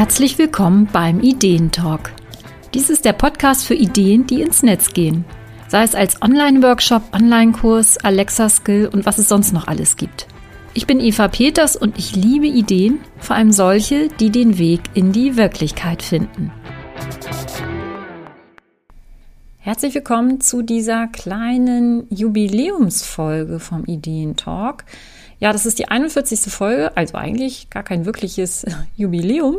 Herzlich willkommen beim Ideentalk. Dies ist der Podcast für Ideen, die ins Netz gehen. Sei es als Online-Workshop, Online-Kurs, Alexa-Skill und was es sonst noch alles gibt. Ich bin Eva Peters und ich liebe Ideen, vor allem solche, die den Weg in die Wirklichkeit finden. Herzlich willkommen zu dieser kleinen Jubiläumsfolge vom Ideentalk. Ja, das ist die 41. Folge, also eigentlich gar kein wirkliches Jubiläum.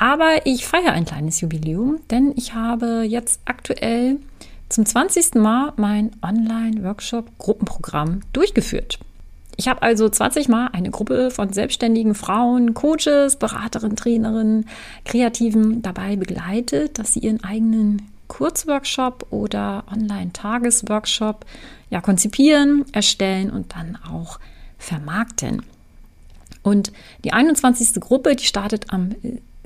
Aber ich feiere ein kleines Jubiläum, denn ich habe jetzt aktuell zum 20. Mal mein Online-Workshop-Gruppenprogramm durchgeführt. Ich habe also 20 Mal eine Gruppe von selbstständigen Frauen, Coaches, Beraterinnen, Trainerinnen, Kreativen dabei begleitet, dass sie ihren eigenen Kurzworkshop oder Online-Tagesworkshop ja, konzipieren, erstellen und dann auch vermarkten. Und die 21. Gruppe, die startet am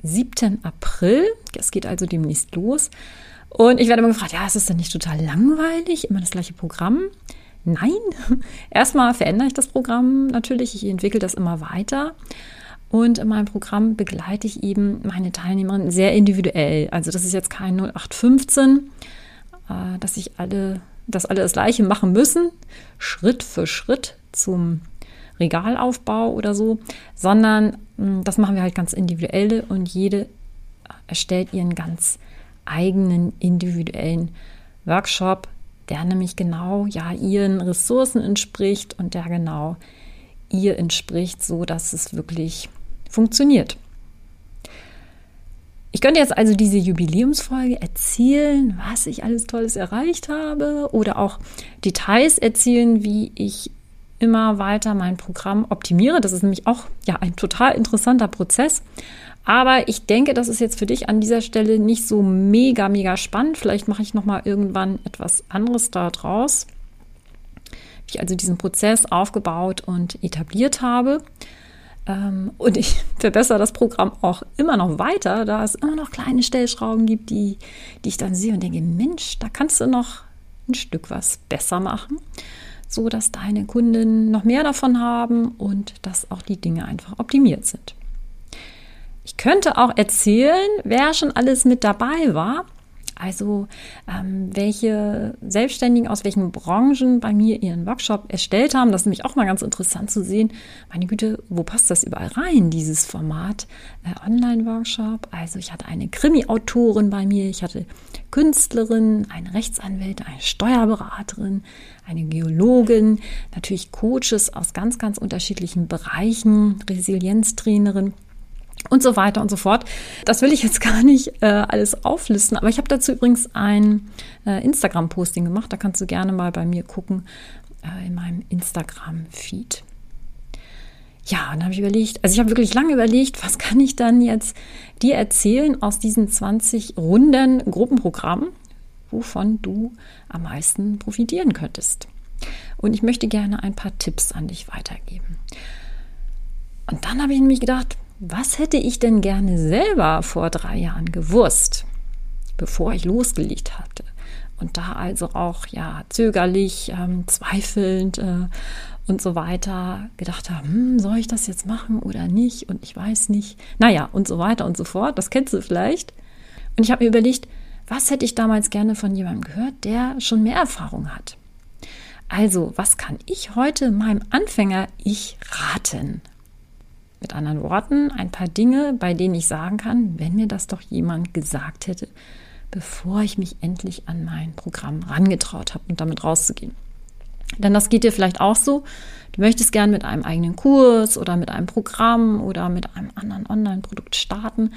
7. Äh, April. Es geht also demnächst los. Und ich werde immer gefragt, ja, ist es denn nicht total langweilig? Immer das gleiche Programm? Nein. Erstmal verändere ich das Programm natürlich. Ich entwickle das immer weiter. Und in meinem Programm begleite ich eben meine Teilnehmerinnen sehr individuell. Also das ist jetzt kein 0815, äh, dass ich alle, dass alle das Gleiche machen müssen, Schritt für Schritt zum Regalaufbau oder so, sondern hm, das machen wir halt ganz individuell und jede erstellt ihren ganz eigenen individuellen Workshop, der nämlich genau ja ihren Ressourcen entspricht und der genau ihr entspricht, so dass es wirklich funktioniert. Ich könnte jetzt also diese Jubiläumsfolge erzählen, was ich alles Tolles erreicht habe oder auch Details erzählen, wie ich immer weiter mein Programm optimiere. Das ist nämlich auch ja ein total interessanter Prozess. Aber ich denke, das ist jetzt für dich an dieser Stelle nicht so mega, mega spannend. Vielleicht mache ich nochmal irgendwann etwas anderes da draus. Wie ich also diesen Prozess aufgebaut und etabliert habe. Ähm, und ich verbessere das Programm auch immer noch weiter, da es immer noch kleine Stellschrauben gibt, die, die ich dann sehe und denke, Mensch, da kannst du noch ein Stück was besser machen so dass deine Kunden noch mehr davon haben und dass auch die Dinge einfach optimiert sind. Ich könnte auch erzählen, wer schon alles mit dabei war. Also ähm, welche Selbstständigen aus welchen Branchen bei mir ihren Workshop erstellt haben. Das ist nämlich auch mal ganz interessant zu sehen. Meine Güte, wo passt das überall rein, dieses Format äh, Online-Workshop? Also ich hatte eine Krimi-Autorin bei mir, ich hatte Künstlerin, eine Rechtsanwältin, eine Steuerberaterin, eine Geologin, natürlich Coaches aus ganz, ganz unterschiedlichen Bereichen, Resilienztrainerin und so weiter und so fort. Das will ich jetzt gar nicht äh, alles auflisten, aber ich habe dazu übrigens ein äh, Instagram-Posting gemacht. Da kannst du gerne mal bei mir gucken äh, in meinem Instagram-Feed. Ja, dann habe ich überlegt, also ich habe wirklich lange überlegt, was kann ich dann jetzt dir erzählen aus diesen 20 Runden Gruppenprogramm, wovon du am meisten profitieren könntest. Und ich möchte gerne ein paar Tipps an dich weitergeben. Und dann habe ich nämlich gedacht, was hätte ich denn gerne selber vor drei Jahren gewusst, bevor ich losgelegt hatte? Und da also auch ja zögerlich, ähm, zweifelnd äh, und so weiter gedacht habe, hm, soll ich das jetzt machen oder nicht? Und ich weiß nicht. Naja, und so weiter und so fort. Das kennst du vielleicht. Und ich habe mir überlegt, was hätte ich damals gerne von jemandem gehört, der schon mehr Erfahrung hat? Also, was kann ich heute meinem Anfänger ich raten? Mit anderen Worten, ein paar Dinge, bei denen ich sagen kann, wenn mir das doch jemand gesagt hätte, bevor ich mich endlich an mein Programm rangetraut habe und damit rauszugehen. Denn das geht dir vielleicht auch so. Du möchtest gern mit einem eigenen Kurs oder mit einem Programm oder mit einem anderen Online-Produkt starten.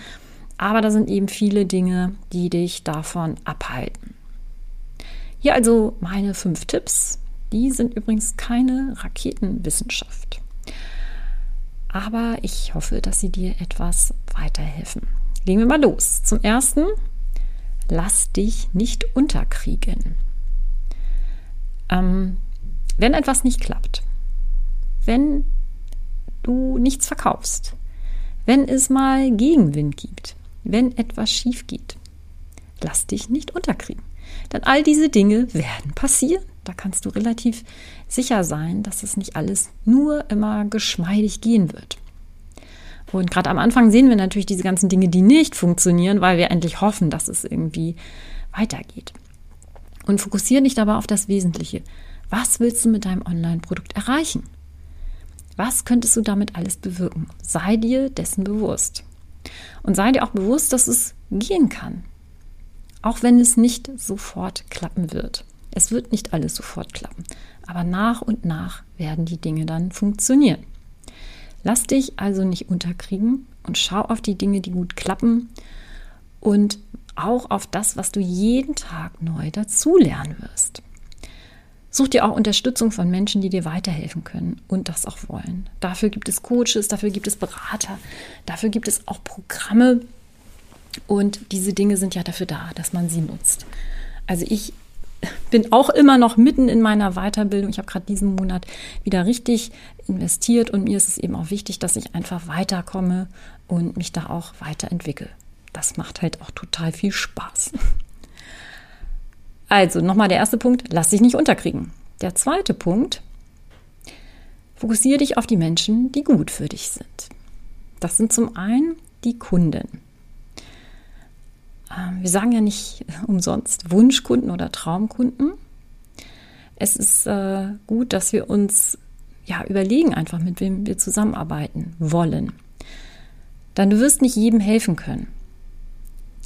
Aber da sind eben viele Dinge, die dich davon abhalten. Hier also meine fünf Tipps. Die sind übrigens keine Raketenwissenschaft. Aber ich hoffe, dass sie dir etwas weiterhelfen. Legen wir mal los. Zum ersten, lass dich nicht unterkriegen. Ähm, wenn etwas nicht klappt, wenn du nichts verkaufst, wenn es mal Gegenwind gibt, wenn etwas schief geht, lass dich nicht unterkriegen. Denn all diese Dinge werden passieren. Da kannst du relativ sicher sein, dass es nicht alles nur immer geschmeidig gehen wird. Und gerade am Anfang sehen wir natürlich diese ganzen Dinge, die nicht funktionieren, weil wir endlich hoffen, dass es irgendwie weitergeht. Und fokussiere dich dabei auf das Wesentliche. Was willst du mit deinem Online-Produkt erreichen? Was könntest du damit alles bewirken? Sei dir dessen bewusst. Und sei dir auch bewusst, dass es gehen kann. Auch wenn es nicht sofort klappen wird. Es wird nicht alles sofort klappen. Aber nach und nach werden die Dinge dann funktionieren. Lass dich also nicht unterkriegen und schau auf die Dinge, die gut klappen und auch auf das, was du jeden Tag neu dazulernen wirst. Such dir auch Unterstützung von Menschen, die dir weiterhelfen können und das auch wollen. Dafür gibt es Coaches, dafür gibt es Berater, dafür gibt es auch Programme. Und diese Dinge sind ja dafür da, dass man sie nutzt. Also ich bin auch immer noch mitten in meiner Weiterbildung. Ich habe gerade diesen Monat wieder richtig investiert und mir ist es eben auch wichtig, dass ich einfach weiterkomme und mich da auch weiterentwickle. Das macht halt auch total viel Spaß. Also nochmal der erste Punkt, lass dich nicht unterkriegen. Der zweite Punkt, fokussiere dich auf die Menschen, die gut für dich sind. Das sind zum einen die Kunden. Ähm, wir sagen ja nicht umsonst Wunschkunden oder Traumkunden. Es ist äh, gut, dass wir uns ja überlegen einfach, mit wem wir zusammenarbeiten wollen. Dann du wirst nicht jedem helfen können,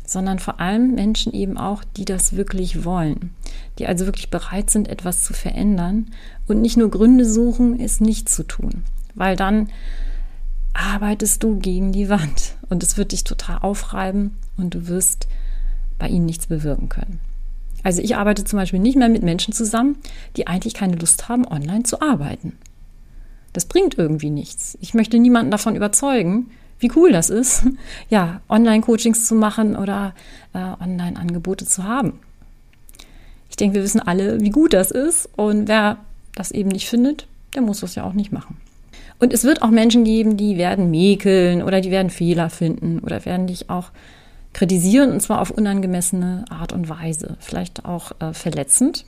sondern vor allem Menschen eben auch, die das wirklich wollen, die also wirklich bereit sind, etwas zu verändern und nicht nur Gründe suchen, es nicht zu tun, weil dann arbeitest du gegen die Wand und es wird dich total aufreiben und du wirst bei ihnen nichts bewirken können. Also ich arbeite zum Beispiel nicht mehr mit Menschen zusammen, die eigentlich keine Lust haben, online zu arbeiten. Das bringt irgendwie nichts. Ich möchte niemanden davon überzeugen, wie cool das ist, ja, Online-Coachings zu machen oder äh, Online-Angebote zu haben. Ich denke, wir wissen alle, wie gut das ist und wer das eben nicht findet, der muss das ja auch nicht machen. Und es wird auch Menschen geben, die werden mäkeln oder die werden Fehler finden oder werden dich auch kritisieren und zwar auf unangemessene Art und Weise, vielleicht auch äh, verletzend.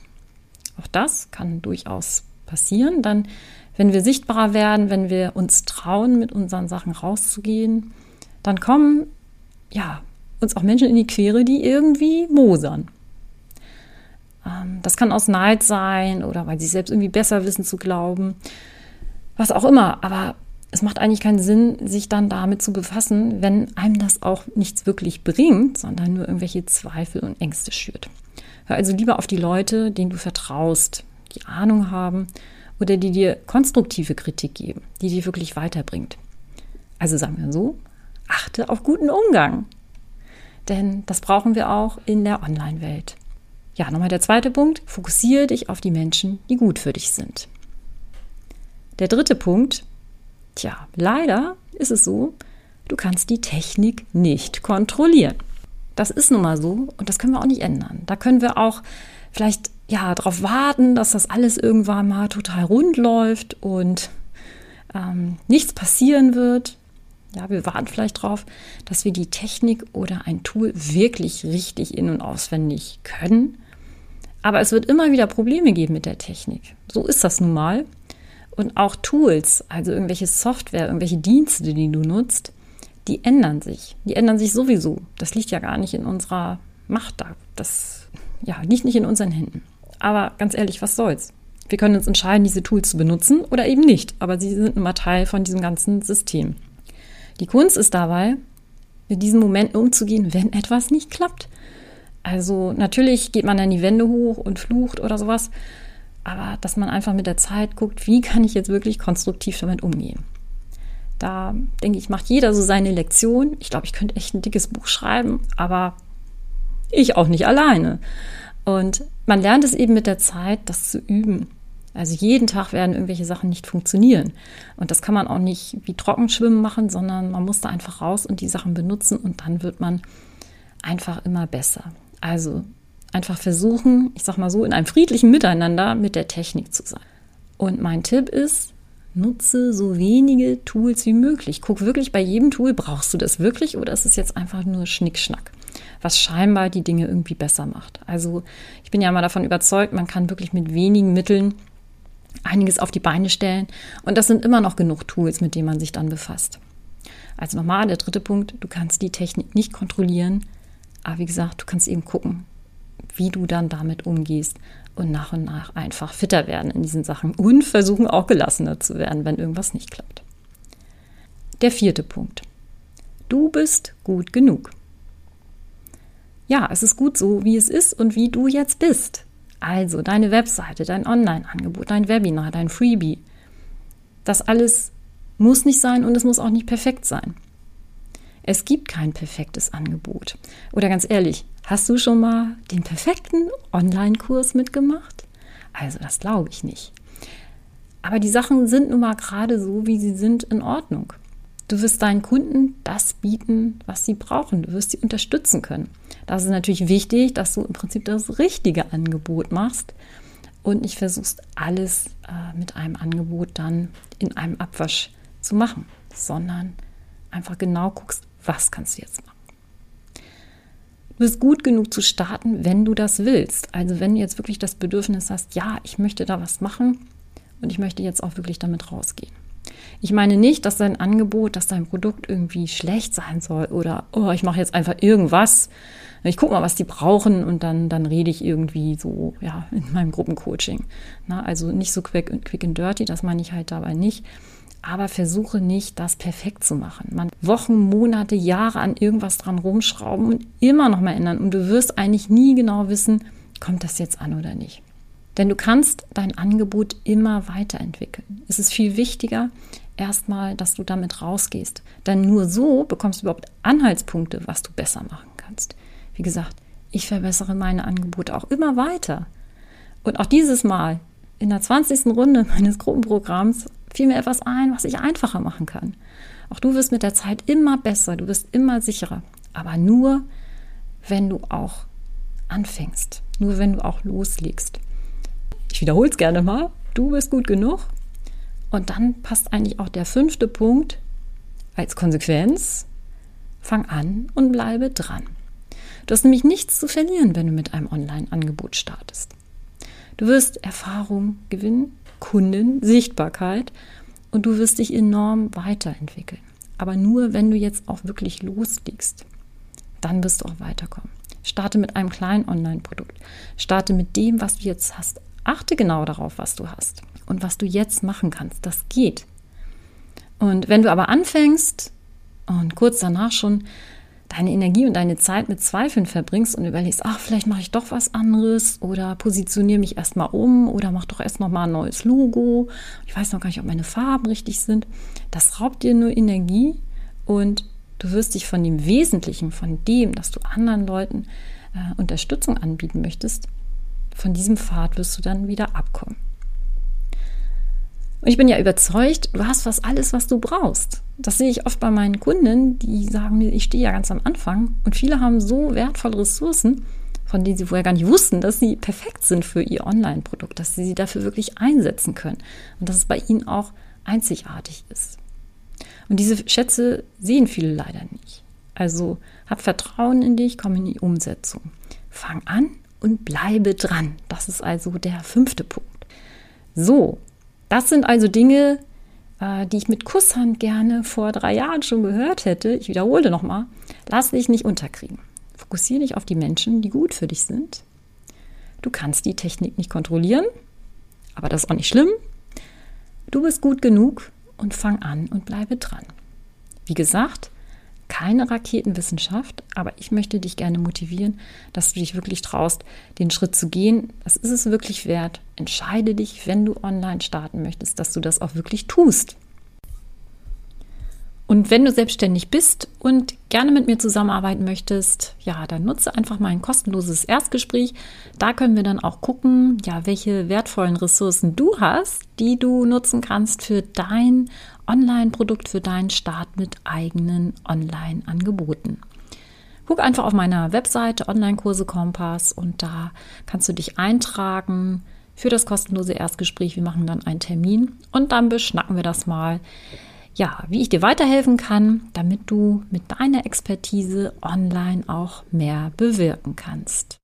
Auch das kann durchaus passieren. Dann, wenn wir sichtbarer werden, wenn wir uns trauen, mit unseren Sachen rauszugehen, dann kommen ja uns auch Menschen in die Quere, die irgendwie mosern. Ähm, das kann aus Neid sein oder weil sie selbst irgendwie besser wissen zu glauben was auch immer. Aber es macht eigentlich keinen Sinn, sich dann damit zu befassen, wenn einem das auch nichts wirklich bringt, sondern nur irgendwelche Zweifel und Ängste schürt. Hör also lieber auf die Leute, denen du vertraust, die Ahnung haben oder die dir konstruktive Kritik geben, die dir wirklich weiterbringt. Also sagen wir so, achte auf guten Umgang. Denn das brauchen wir auch in der Online-Welt. Ja, nochmal der zweite Punkt. Fokussiere dich auf die Menschen, die gut für dich sind. Der dritte Punkt, tja, leider ist es so, du kannst die Technik nicht kontrollieren. Das ist nun mal so und das können wir auch nicht ändern. Da können wir auch vielleicht ja darauf warten, dass das alles irgendwann mal total rund läuft und ähm, nichts passieren wird. Ja, wir warten vielleicht darauf, dass wir die Technik oder ein Tool wirklich richtig in- und auswendig können. Aber es wird immer wieder Probleme geben mit der Technik. So ist das nun mal. Und auch Tools, also irgendwelche Software, irgendwelche Dienste, die du nutzt, die ändern sich. Die ändern sich sowieso. Das liegt ja gar nicht in unserer Macht da. Das ja, liegt nicht in unseren Händen. Aber ganz ehrlich, was soll's? Wir können uns entscheiden, diese Tools zu benutzen oder eben nicht. Aber sie sind immer Teil von diesem ganzen System. Die Kunst ist dabei, mit diesen Momenten umzugehen, wenn etwas nicht klappt. Also natürlich geht man dann die Wände hoch und flucht oder sowas aber dass man einfach mit der Zeit guckt, wie kann ich jetzt wirklich konstruktiv damit umgehen. Da denke ich, macht jeder so seine Lektion. Ich glaube, ich könnte echt ein dickes Buch schreiben, aber ich auch nicht alleine. Und man lernt es eben mit der Zeit, das zu üben. Also jeden Tag werden irgendwelche Sachen nicht funktionieren. Und das kann man auch nicht wie Trockenschwimmen machen, sondern man muss da einfach raus und die Sachen benutzen und dann wird man einfach immer besser. Also einfach versuchen, ich sag mal so, in einem friedlichen Miteinander mit der Technik zu sein. Und mein Tipp ist, nutze so wenige Tools wie möglich. Guck wirklich bei jedem Tool, brauchst du das wirklich oder ist es jetzt einfach nur Schnickschnack, was scheinbar die Dinge irgendwie besser macht. Also ich bin ja mal davon überzeugt, man kann wirklich mit wenigen Mitteln einiges auf die Beine stellen und das sind immer noch genug Tools, mit denen man sich dann befasst. Also nochmal, der dritte Punkt, du kannst die Technik nicht kontrollieren, aber wie gesagt, du kannst eben gucken, wie du dann damit umgehst und nach und nach einfach fitter werden in diesen Sachen und versuchen auch gelassener zu werden, wenn irgendwas nicht klappt. Der vierte Punkt. Du bist gut genug. Ja, es ist gut so, wie es ist und wie du jetzt bist. Also deine Webseite, dein Online-Angebot, dein Webinar, dein Freebie. Das alles muss nicht sein und es muss auch nicht perfekt sein. Es gibt kein perfektes Angebot. Oder ganz ehrlich, hast du schon mal den perfekten Online-Kurs mitgemacht? Also das glaube ich nicht. Aber die Sachen sind nun mal gerade so, wie sie sind, in Ordnung. Du wirst deinen Kunden das bieten, was sie brauchen. Du wirst sie unterstützen können. Das ist natürlich wichtig, dass du im Prinzip das richtige Angebot machst und nicht versuchst, alles äh, mit einem Angebot dann in einem Abwasch zu machen, sondern einfach genau guckst, was kannst du jetzt machen. Du bist gut genug zu starten, wenn du das willst. Also wenn du jetzt wirklich das Bedürfnis hast, ja, ich möchte da was machen und ich möchte jetzt auch wirklich damit rausgehen. Ich meine nicht, dass dein Angebot, dass dein Produkt irgendwie schlecht sein soll oder oh, ich mache jetzt einfach irgendwas. Ich gucke mal, was die brauchen und dann, dann rede ich irgendwie so ja, in meinem Gruppencoaching. Na, also nicht so quick, quick and dirty, das meine ich halt dabei nicht aber versuche nicht, das perfekt zu machen. Man Wochen, Monate, Jahre an irgendwas dran rumschrauben und immer noch mal ändern und du wirst eigentlich nie genau wissen, kommt das jetzt an oder nicht. Denn du kannst dein Angebot immer weiterentwickeln. Es ist viel wichtiger, erstmal, dass du damit rausgehst. Denn nur so bekommst du überhaupt Anhaltspunkte, was du besser machen kannst. Wie gesagt, ich verbessere meine Angebote auch immer weiter. Und auch dieses Mal in der 20. Runde meines Gruppenprogramms fiel mir etwas ein, was ich einfacher machen kann. Auch du wirst mit der Zeit immer besser, du wirst immer sicherer. Aber nur, wenn du auch anfängst, nur wenn du auch loslegst. Ich wiederhole es gerne mal, du bist gut genug. Und dann passt eigentlich auch der fünfte Punkt als Konsequenz. Fang an und bleibe dran. Du hast nämlich nichts zu verlieren, wenn du mit einem Online-Angebot startest. Du wirst Erfahrung gewinnen, Kunden, Sichtbarkeit und du wirst dich enorm weiterentwickeln. Aber nur, wenn du jetzt auch wirklich loslegst, dann wirst du auch weiterkommen. Starte mit einem kleinen Online-Produkt. Starte mit dem, was du jetzt hast. Achte genau darauf, was du hast und was du jetzt machen kannst. Das geht. Und wenn du aber anfängst und kurz danach schon deine Energie und deine Zeit mit Zweifeln verbringst und überlegst, ach, vielleicht mache ich doch was anderes oder positioniere mich erstmal um oder mach doch erst noch mal ein neues Logo. Ich weiß noch gar nicht, ob meine Farben richtig sind. Das raubt dir nur Energie und du wirst dich von dem Wesentlichen, von dem, dass du anderen Leuten äh, Unterstützung anbieten möchtest, von diesem Pfad wirst du dann wieder abkommen. Und ich bin ja überzeugt, du hast was alles, was du brauchst. Das sehe ich oft bei meinen Kunden, die sagen mir, ich stehe ja ganz am Anfang und viele haben so wertvolle Ressourcen, von denen sie vorher gar nicht wussten, dass sie perfekt sind für ihr Online-Produkt, dass sie sie dafür wirklich einsetzen können und dass es bei ihnen auch einzigartig ist. Und diese Schätze sehen viele leider nicht. Also hab Vertrauen in dich, komm in die Umsetzung. Fang an und bleibe dran. Das ist also der fünfte Punkt. So, das sind also Dinge, äh, die ich mit Kusshand gerne vor drei Jahren schon gehört hätte. Ich wiederhole nochmal. Lass dich nicht unterkriegen. Fokussiere dich auf die Menschen, die gut für dich sind. Du kannst die Technik nicht kontrollieren, aber das ist auch nicht schlimm. Du bist gut genug und fang an und bleibe dran. Wie gesagt, keine Raketenwissenschaft, aber ich möchte dich gerne motivieren, dass du dich wirklich traust, den Schritt zu gehen. Das ist es wirklich wert. Entscheide dich, wenn du online starten möchtest, dass du das auch wirklich tust. Und wenn du selbstständig bist und gerne mit mir zusammenarbeiten möchtest, ja, dann nutze einfach mal ein kostenloses Erstgespräch. Da können wir dann auch gucken, ja, welche wertvollen Ressourcen du hast, die du nutzen kannst für dein Online-Produkt, für deinen Start mit eigenen Online-Angeboten. Guck einfach auf meiner Webseite Online-Kurse Kompass und da kannst du dich eintragen für das kostenlose Erstgespräch. Wir machen dann einen Termin und dann beschnacken wir das mal ja, wie ich dir weiterhelfen kann, damit du mit deiner Expertise online auch mehr bewirken kannst.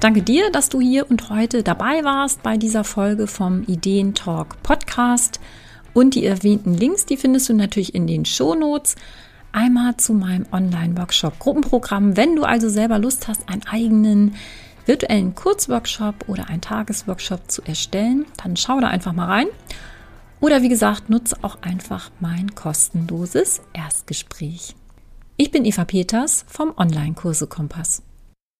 Danke dir, dass du hier und heute dabei warst bei dieser Folge vom Ideentalk Podcast. Und die erwähnten Links, die findest du natürlich in den Shownotes. Einmal zu meinem Online-Workshop Gruppenprogramm. Wenn du also selber Lust hast, einen eigenen virtuellen Kurzworkshop oder einen Tagesworkshop zu erstellen, dann schau da einfach mal rein. Oder wie gesagt, nutze auch einfach mein kostenloses Erstgespräch. Ich bin Eva Peters vom Online-Kurse Kompass.